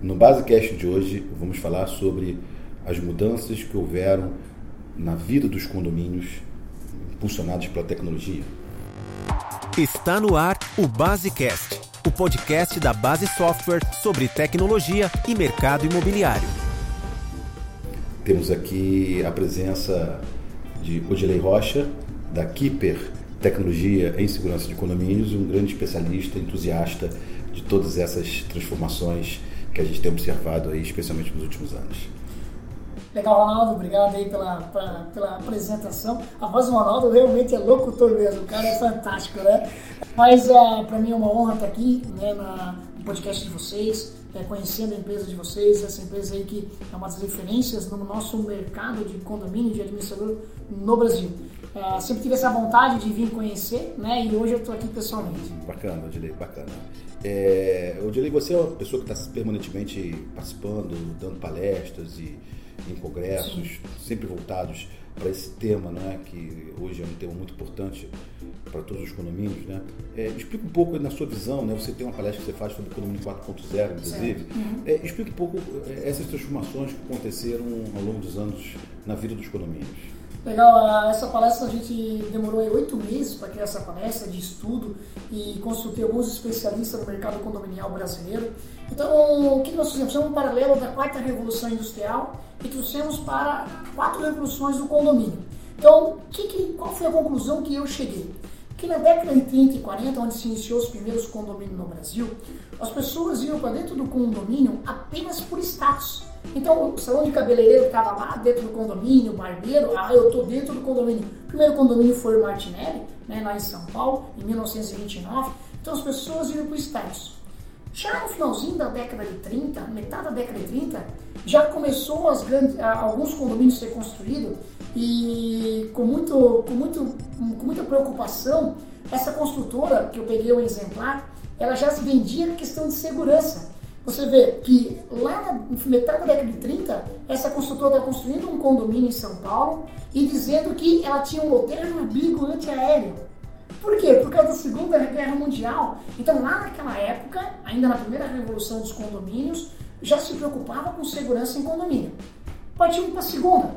No Basecast de hoje, vamos falar sobre as mudanças que houveram na vida dos condomínios impulsionados pela tecnologia. Está no ar o Basecast, o podcast da Base Software sobre tecnologia e mercado imobiliário. Temos aqui a presença de Odilei Rocha, da Keeper Tecnologia em Segurança de Condomínios, um grande especialista, entusiasta de todas essas transformações que a gente tem observado aí, especialmente nos últimos anos. Legal, Ronaldo, obrigado aí pela, pela, pela apresentação. A voz do Ronaldo realmente é locutor mesmo, o cara é fantástico, né? Mas ah, para mim é uma honra estar aqui né, na, no podcast de vocês, é, conhecendo a empresa de vocês, essa empresa aí que é uma das referências no nosso mercado de condomínio, de administrador no Brasil. Uh, sempre tive essa vontade de vir conhecer, né? E hoje eu estou aqui pessoalmente. Bacana, Odilei, bacana. É, Odilei, você é uma pessoa que está permanentemente participando, dando palestras e em congressos, Sim. sempre voltados para esse tema, né, que hoje é um tema muito importante para todos os condomínios. Né? É, explica um pouco na sua visão, né, você tem uma palestra que você faz sobre condomínio 4.0, inclusive. Uhum. É, explica um pouco é, essas transformações que aconteceram ao longo dos anos na vida dos condomínios. Legal, essa palestra a gente demorou oito meses para criar essa palestra de estudo e consultei alguns especialistas no mercado condominial brasileiro. Então, o que nós fizemos? Fizemos um paralelo da quarta revolução industrial e trouxemos para quatro revoluções do condomínio. Então, que, que, qual foi a conclusão que eu cheguei? Que na década de 30 e 40, onde se iniciou os primeiros condomínios no Brasil, as pessoas iam para dentro do condomínio apenas por status. Então, o salão de cabeleireiro estava lá dentro do condomínio, o barbeiro, ah, eu estou dentro do condomínio. O primeiro condomínio foi o Martinelli, né, lá em São Paulo, em 1929. Então, as pessoas iam para o status. Já no finalzinho da década de 30, metade da década de 30, já começou grandes, alguns condomínios a ser construídos e com, muito, com, muito, com muita preocupação, essa construtora, que eu peguei um exemplar, ela já se vendia a questão de segurança. Você vê que lá na metade da década de 30, essa construtora está construindo um condomínio em São Paulo e dizendo que ela tinha um moderno abrigo antiaéreo. Por quê? Por causa da Segunda Guerra Mundial. Então, lá naquela época, ainda na primeira revolução dos condomínios, já se preocupava com segurança em condomínio. Partimos para a segunda.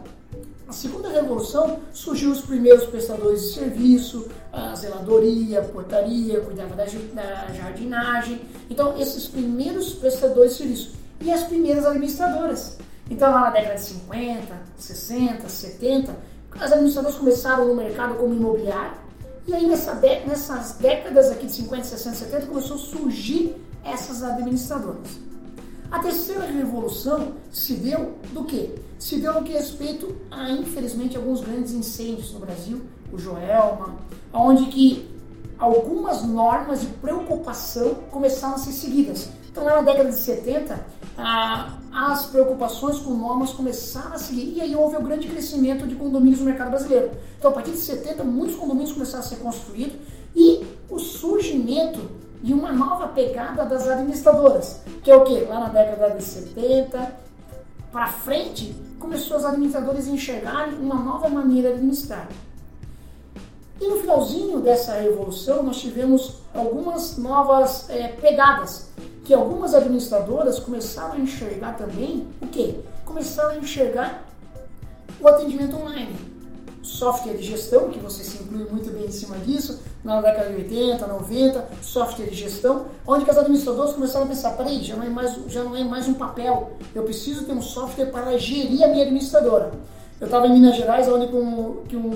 A segunda revolução surgiu os primeiros prestadores de serviço, a zeladoria, portaria, cuidava da, da jardinagem. Então, esses primeiros prestadores de serviço. E as primeiras administradoras. Então, lá na década de 50, 60, 70, as administradoras começaram no mercado como imobiliário. E aí, nessa nessas décadas aqui de 50, 60, 70, começou a surgir essas administradoras. A terceira revolução se deu do quê? Se deu no que respeito a, infelizmente, alguns grandes incêndios no Brasil, o Joelma, onde que algumas normas de preocupação começaram a ser seguidas. Então, lá na década de 70, as preocupações com normas começaram a seguir e aí houve o grande crescimento de condomínios no mercado brasileiro. Então, a partir de 70, muitos condomínios começaram a ser construídos e o surgimento de uma nova pegada das administradoras, que é o que? Lá na década de 70 para frente, começou os administradores a enxergarem uma nova maneira de administrar. E no finalzinho dessa revolução, nós tivemos algumas novas é, pegadas, que algumas administradoras começaram a enxergar também o quê? Começaram a enxergar o atendimento online software de gestão, que você se inclui muito bem em cima disso, na década de 80, 90, software de gestão, onde as administradoras começaram a pensar, peraí, já não é mais, já não é mais um papel, eu preciso ter um software para gerir a minha administradora. Eu estava em Minas Gerais, onde com, que um,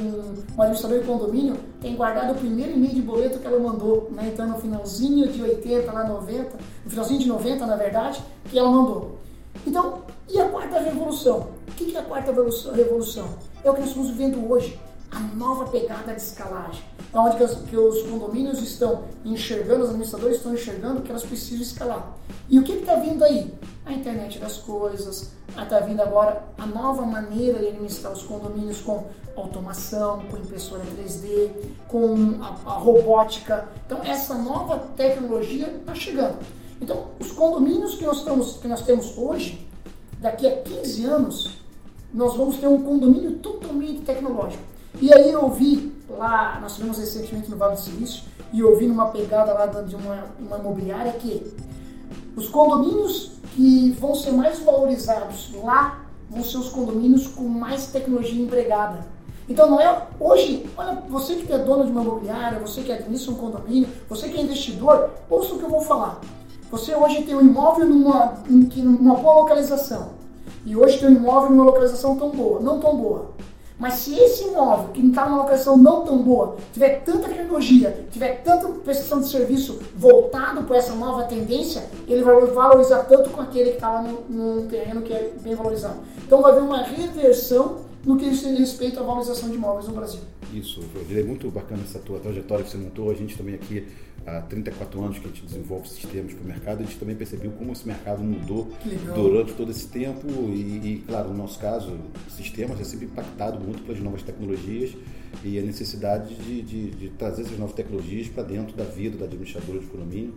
um administrador de condomínio tem guardado o primeiro e-mail de boleto que ela mandou, né? então no finalzinho de 80, lá 90, no finalzinho de 90, na verdade, que ela mandou. Então, e a quarta revolução? O que é a quarta revolução? É o que nós estamos vivendo hoje, a nova pegada de escalagem. É onde que os, que os condomínios estão enxergando, os administradores estão enxergando que elas precisam escalar. E o que está vindo aí? A internet das coisas, está vindo agora a nova maneira de administrar os condomínios com automação, com impressora 3D, com a, a robótica. Então essa nova tecnologia está chegando. Então os condomínios que nós, estamos, que nós temos hoje, daqui a 15 anos, nós vamos ter um condomínio totalmente tecnológico. E aí eu vi lá, nós tivemos recentemente no Vale do Silício, e eu vi numa pegada lá de uma, uma imobiliária que os condomínios que vão ser mais valorizados lá, vão ser os condomínios com mais tecnologia empregada. Então não é hoje, olha, você que é dono de uma imobiliária, você que administra um condomínio, você que é investidor, ouça o que eu vou falar. Você hoje tem um imóvel numa, numa boa localização. E hoje tem um imóvel numa localização tão boa, não tão boa. Mas se esse imóvel, que está numa localização não tão boa, tiver tanta tecnologia, tiver tanta prestação de serviço voltado para essa nova tendência, ele vai valorizar tanto com aquele que está lá no terreno que é bem valorizado. Então vai haver uma reversão no que diz respeito à valorização de imóveis no Brasil. Isso, é muito bacana essa tua trajetória que você montou. A gente também aqui, há 34 anos que a gente desenvolve sistemas para o mercado, a gente também percebeu como esse mercado mudou durante todo esse tempo e, e, claro, no nosso caso, sistemas é sempre impactado muito pelas novas tecnologias e a necessidade de, de, de trazer essas novas tecnologias para dentro da vida da administradora de condomínio,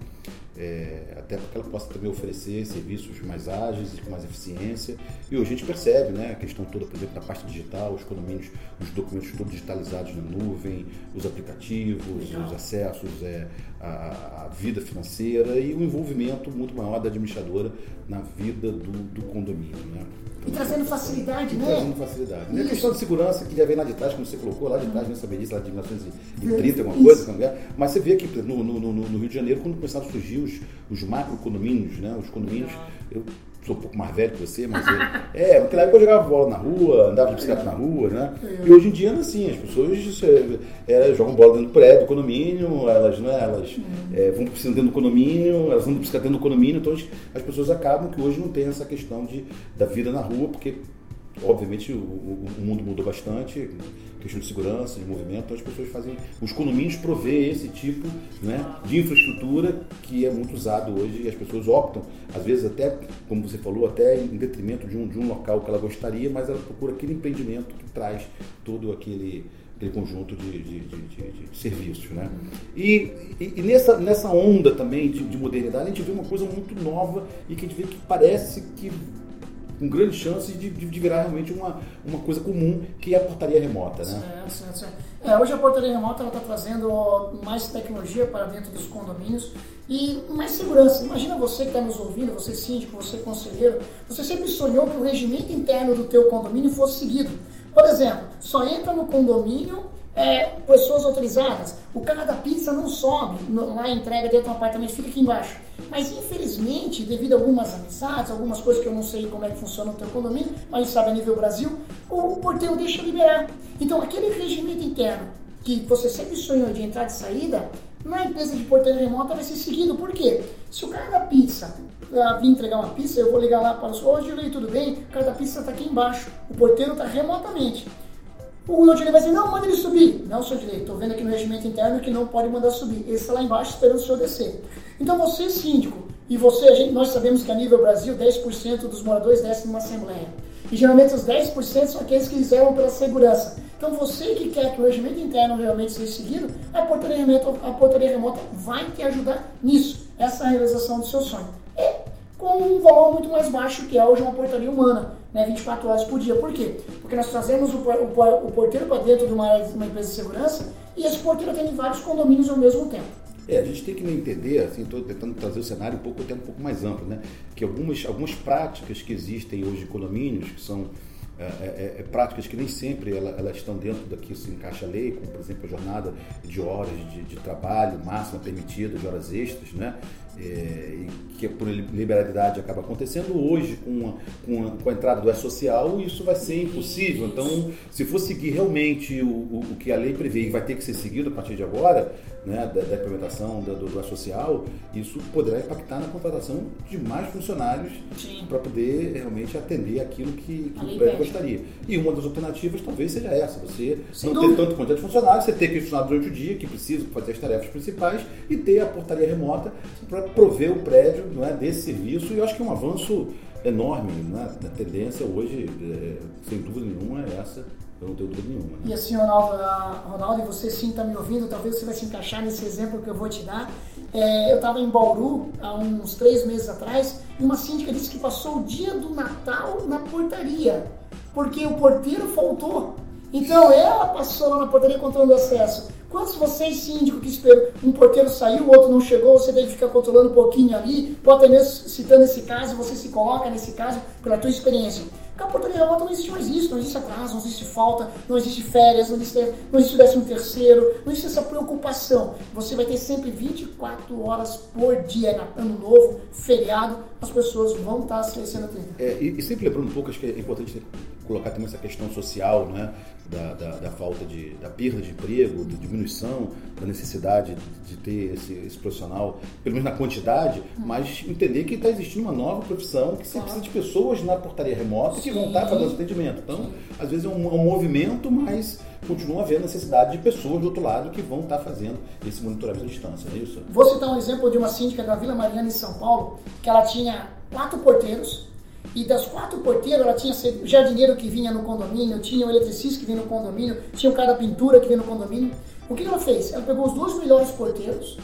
é, até para que ela possa também oferecer serviços mais ágeis e com mais eficiência. E hoje a gente percebe né, a questão toda, por exemplo, da parte digital, os condomínios, os documentos todos digitalizados na nuvem, os aplicativos, Legal. os acessos, é, a, a, vida financeira e o envolvimento muito maior da administradora na vida do, do condomínio. Né? E trazendo facilidade, e né? Trazendo facilidade. E a questão de segurança que já vem lá de trás, como você colocou, lá de trás, nem sabia disso, lá de 1930, alguma coisa, é. mas você vê aqui no, no, no, Rio de Janeiro, quando começaram a surgir os, os macro condomínios, né? Os condomínios, eu sou um pouco mais velho que você, mas eu, é, naquela época eu jogava bola na rua, andava de bicicleta na rua, né? E hoje em dia é assim, as pessoas é, jogam bola dentro do prédio, do condomínio, elas, né, elas é, vão piscina dentro do condomínio, elas vão de bicicleta dentro do condomínio, então as pessoas acabam que hoje não tem essa questão de, da vida na rua, porque obviamente o, o, mundo mudou bastante, questão de segurança, de movimento, então as pessoas fazem, os condomínios provê esse tipo né, de infraestrutura que é muito usado hoje e as pessoas optam, às vezes até, como você falou, até em detrimento de um, de um local que ela gostaria, mas ela procura aquele empreendimento que traz todo aquele, aquele conjunto de, de, de, de serviços. Né? E, e, e, nessa, nessa onda também de modernidade, a gente vê uma coisa muito nova e que a gente vê que parece que com grandes chances de, de, virar realmente uma, uma coisa comum, que é a portaria remota. Né? Certo, certo, certo. É, hoje a portaria remota está trazendo mais tecnologia para dentro dos condomínios e mais segurança. Imagina você que está nos ouvindo, você síndico, você conselheiro, você sempre sonhou que o regimento interno do teu condomínio fosse seguido. Por exemplo, só entra no condomínio é, pessoas autorizadas. O cara da pizza não sobe lá entrega dentro do apartamento, fica aqui embaixo. Mas infelizmente, devido a algumas amizades, algumas coisas que eu não sei como é que funciona no teu condomínio, mas sabe a nível Brasil, o porteiro deixa liberar. Então aquele regimento interno que você sempre sonhou de entrada e saída, na empresa de porteiro remota vai ser seguido. Por quê? Se o cara da pizza uh, vir entregar uma pizza, eu vou ligar lá para os. Ô, Gilei, tudo bem? O cara da pizza está aqui embaixo. O porteiro está remotamente. O Odilei vai dizer, não, manda ele subir. Não, seu direito, estou vendo aqui no regimento interno que não pode mandar subir. Ele está lá embaixo esperando o senhor descer. Então você, síndico, e você, gente, nós sabemos que a nível Brasil, 10% dos moradores descem numa assembleia. E geralmente os 10% são aqueles que zelam pela segurança. Então você que quer que o regimento interno realmente seja seguido, a portaria remota, a portaria remota vai te ajudar nisso, essa é realização do seu sonho. E com um valor muito mais baixo que é hoje uma portaria humana né, 24 horas por dia. Por quê? Porque nós trazemos o, o, o porteiro para dentro de uma, de uma empresa de segurança e esse porteiro tem vários condomínios ao mesmo tempo. É, a gente tem que entender, assim, estou tentando trazer o cenário um pouco, até um pouco mais amplo, né? Que algumas, algumas práticas que existem hoje em condomínios, que são é, é, é, práticas que nem sempre elas, elas estão dentro daqui se encaixa a lei, como por exemplo a jornada de horas de, de trabalho máxima permitida, de horas extras, né? É, que por liberalidade acaba acontecendo hoje com a, com, a, com a, entrada do E-Social, isso vai ser impossível. Então, se for seguir realmente o, o, o, que a lei prevê e vai ter que ser seguido a partir de agora, né, da, da implementação do, do E-Social, isso poderá impactar na contratação de mais funcionários para poder realmente atender aquilo que, que o prédio gostaria. E uma das alternativas talvez seja essa, você Sem não dúvida. ter tanto quantidade de funcionários, você ter aquele funcionário durante o dia que precisa fazer as tarefas principais e ter a portaria remota para prover o prédio não é, desse serviço e eu acho que é um avanço enorme. Né? A tendência hoje, é, sem dúvida nenhuma, é essa. Eu não tenho dúvida nenhuma. Né? E assim, Ronaldo, Ronaldo, você sim está me ouvindo, talvez você vai se encaixar nesse exemplo que eu vou te dar. É, eu estava em Bauru há uns três meses atrás e uma síndica disse que passou o dia do Natal na portaria, porque o porteiro faltou. Então ela passou lá na portaria controlando acesso Quantos vocês, síndico, que esperam, um porteiro saiu, o outro não chegou, você tem que ficar controlando um pouquinho ali, pode até mesmo citando esse caso, você se coloca nesse caso pela tua experiência. Com a portaria remota não existe mais isso, não existe atraso, não existe falta, não existe férias, não existe, não existe décimo terceiro, não existe essa preocupação. Você vai ter sempre 24 horas por dia, ano novo, feriado, as pessoas vão estar sendo atendidas. É, e, e, sempre lembrando um pouco, acho que é importante colocar também essa questão social, né? Da, da, da, falta de, da perda de emprego, da diminuição, da necessidade de, ter esse, esse, profissional, pelo menos na quantidade, mas entender que está existindo uma nova profissão, que você precisa de pessoas na portaria remota que vão estar fazendo atendimento. Então, às vezes é um, um, movimento, mas continua havendo necessidade de pessoas do outro lado que vão estar fazendo esse monitoramento à distância, não é isso? Vou citar um exemplo de uma síndica da Vila Mariana em São Paulo, que ela tinha quatro porteiros, e das quatro porteiras, ela tinha jardineiro que vinha no condomínio, tinha o eletricista que vinha no condomínio, tinha o cara da pintura que vinha no condomínio. O que ela fez? Ela pegou os dois melhores porteiros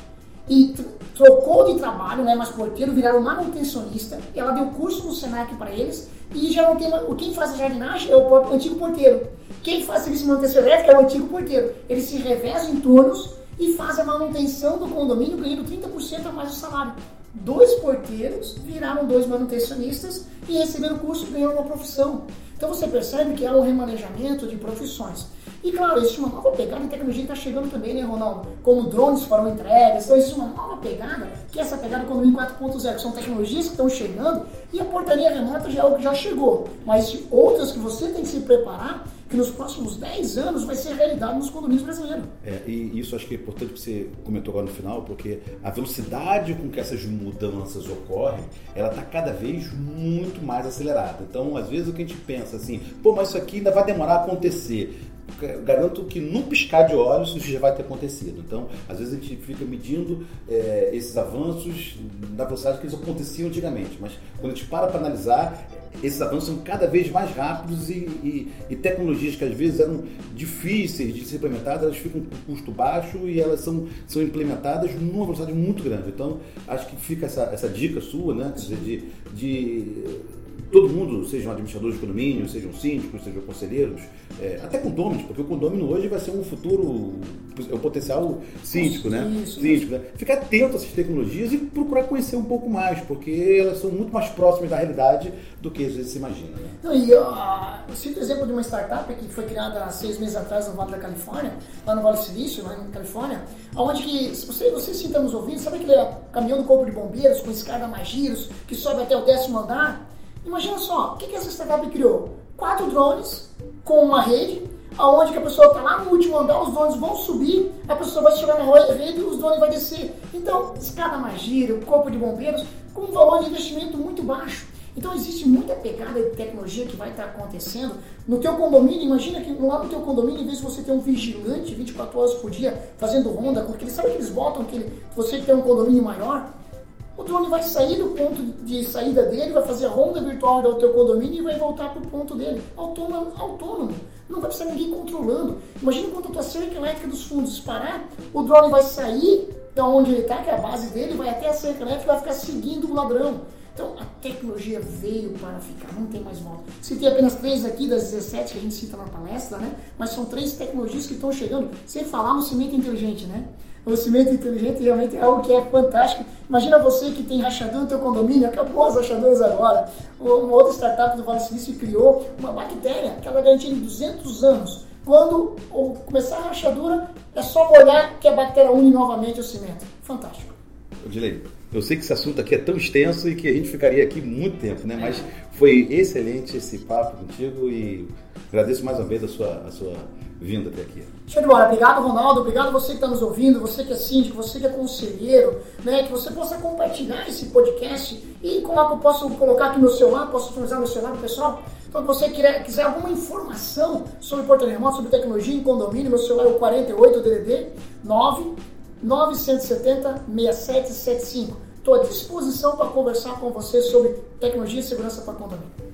e trocou de trabalho, né, mas porteiro, viraram manutencionista. Ela deu curso no Senac para eles e já não tem quem faz a jardinagem é o antigo porteiro. Quem faz serviço de manutenção elétrica é o antigo porteiro. Eles se revezam em turnos e fazem a manutenção do condomínio ganhando 30% a mais do salário dois porteiros viraram dois manutencionistas e receberam curso e ganharam uma profissão. Então você percebe que há um remanejamento de profissões. E claro, existe uma nova pegada, a tecnologia está chegando também, né, Ronaldo? Como drones foram entregues, então existe uma nova pegada, que é essa pegada Condomínio 4.0, que são tecnologias que estão chegando e a portaria remota já é algo que já chegou. Mas outras que você tem que se preparar que nos próximos 10 anos vai ser realidade nos condomínios brasileiros. É, e isso acho que é importante que você comentou agora no final, porque a velocidade com que essas mudanças ocorrem, ela está cada vez muito mais acelerada. Então, às vezes o que a gente pensa assim, pô, mas isso aqui ainda vai demorar a acontecer garanto que no piscar de olhos isso já vai ter acontecido. Então, às vezes a gente fica medindo é, esses avanços na velocidade que eles aconteciam antigamente, mas quando a gente para para analisar, esses avanços são cada vez mais rápidos e, e, e, tecnologias que às vezes eram difíceis de ser implementadas, elas ficam com custo baixo e elas são, são implementadas numa velocidade muito grande. Então, acho que fica essa, essa dica sua, né? Quer dizer, de, de todo mundo, sejam administradores de condomínio, sejam síndicos, sejam conselheiros, é, até condôminos, porque o condômino hoje vai ser um futuro, é o potencial síndico, né? Isso, síndico, né? Ficar atento a essas tecnologias e procurar conhecer um pouco mais, porque elas são muito mais próximas da realidade do que às vezes se imagina. Né? Não, e uh, eu cito o exemplo de uma startup que foi criada há seis meses atrás no Vale da Califórnia, lá no Vale do Silício, lá na Califórnia, onde que, se você, você nos ouvindo, sabe aquele caminhão do corpo de bombeiros com escada mais giros, que sobe até o décimo andar? Imagina só, o que, que essa startup criou? Quatro drones com uma rede, aonde a pessoa está lá no último andar, os drones vão subir, a pessoa vai chegar na rede e os drones vão descer. Então, escada mais giro, corpo de bombeiros, com um valor de investimento muito baixo. Então existe muita pegada de tecnologia que vai estar acontecendo. No teu condomínio, imagina que lá no teu condomínio, em vez de você ter um vigilante 24 horas por dia fazendo ronda, porque eles sabem que eles botam que você tem um condomínio maior, o drone vai sair do ponto de saída dele, vai fazer a ronda virtual do teu condomínio e vai voltar para o ponto dele. Autônomo, autônomo. Não vai precisar ninguém controlando. Imagina quando a tua cerca elétrica dos fundos parar, o drone vai sair da onde ele está, que é a base dele, vai até a cerca elétrica e vai ficar seguindo o ladrão. Então a tecnologia veio para ficar, não tem mais volta. Citei apenas três aqui das 17 que a gente cita na palestra, né? Mas são três tecnologias que estão chegando, sem falar no cimento inteligente, né? O cimento inteligente realmente é algo que é fantástico. Imagina você que tem rachadura no teu condomínio, acabou as rachaduras agora. Uma outra startup do Vale Silício criou uma bactéria que ela garantia em 200 anos. Quando começar a rachadura, é só molhar que a bactéria une novamente o cimento. Fantástico. Odilei, eu sei que esse assunto aqui é tão extenso e que a gente ficaria aqui muito tempo, né? Mas foi excelente esse papo contigo e agradeço mais uma vez a sua, a sua vindo até aqui. Show de bola. Obrigado, Ronaldo. Obrigado você que está nos ouvindo, você que é síndico, você que é conselheiro, né? Que você possa compartilhar esse podcast e eu posso colocar aqui no celular, posso utilizar no celular, pessoal? Então, se você quiser, quiser alguma informação sobre porta remoto, sobre tecnologia em condomínio, meu celular é o 48 DDD 9 970 6775. Estou à disposição para conversar com você sobre tecnologia e segurança para condomínio.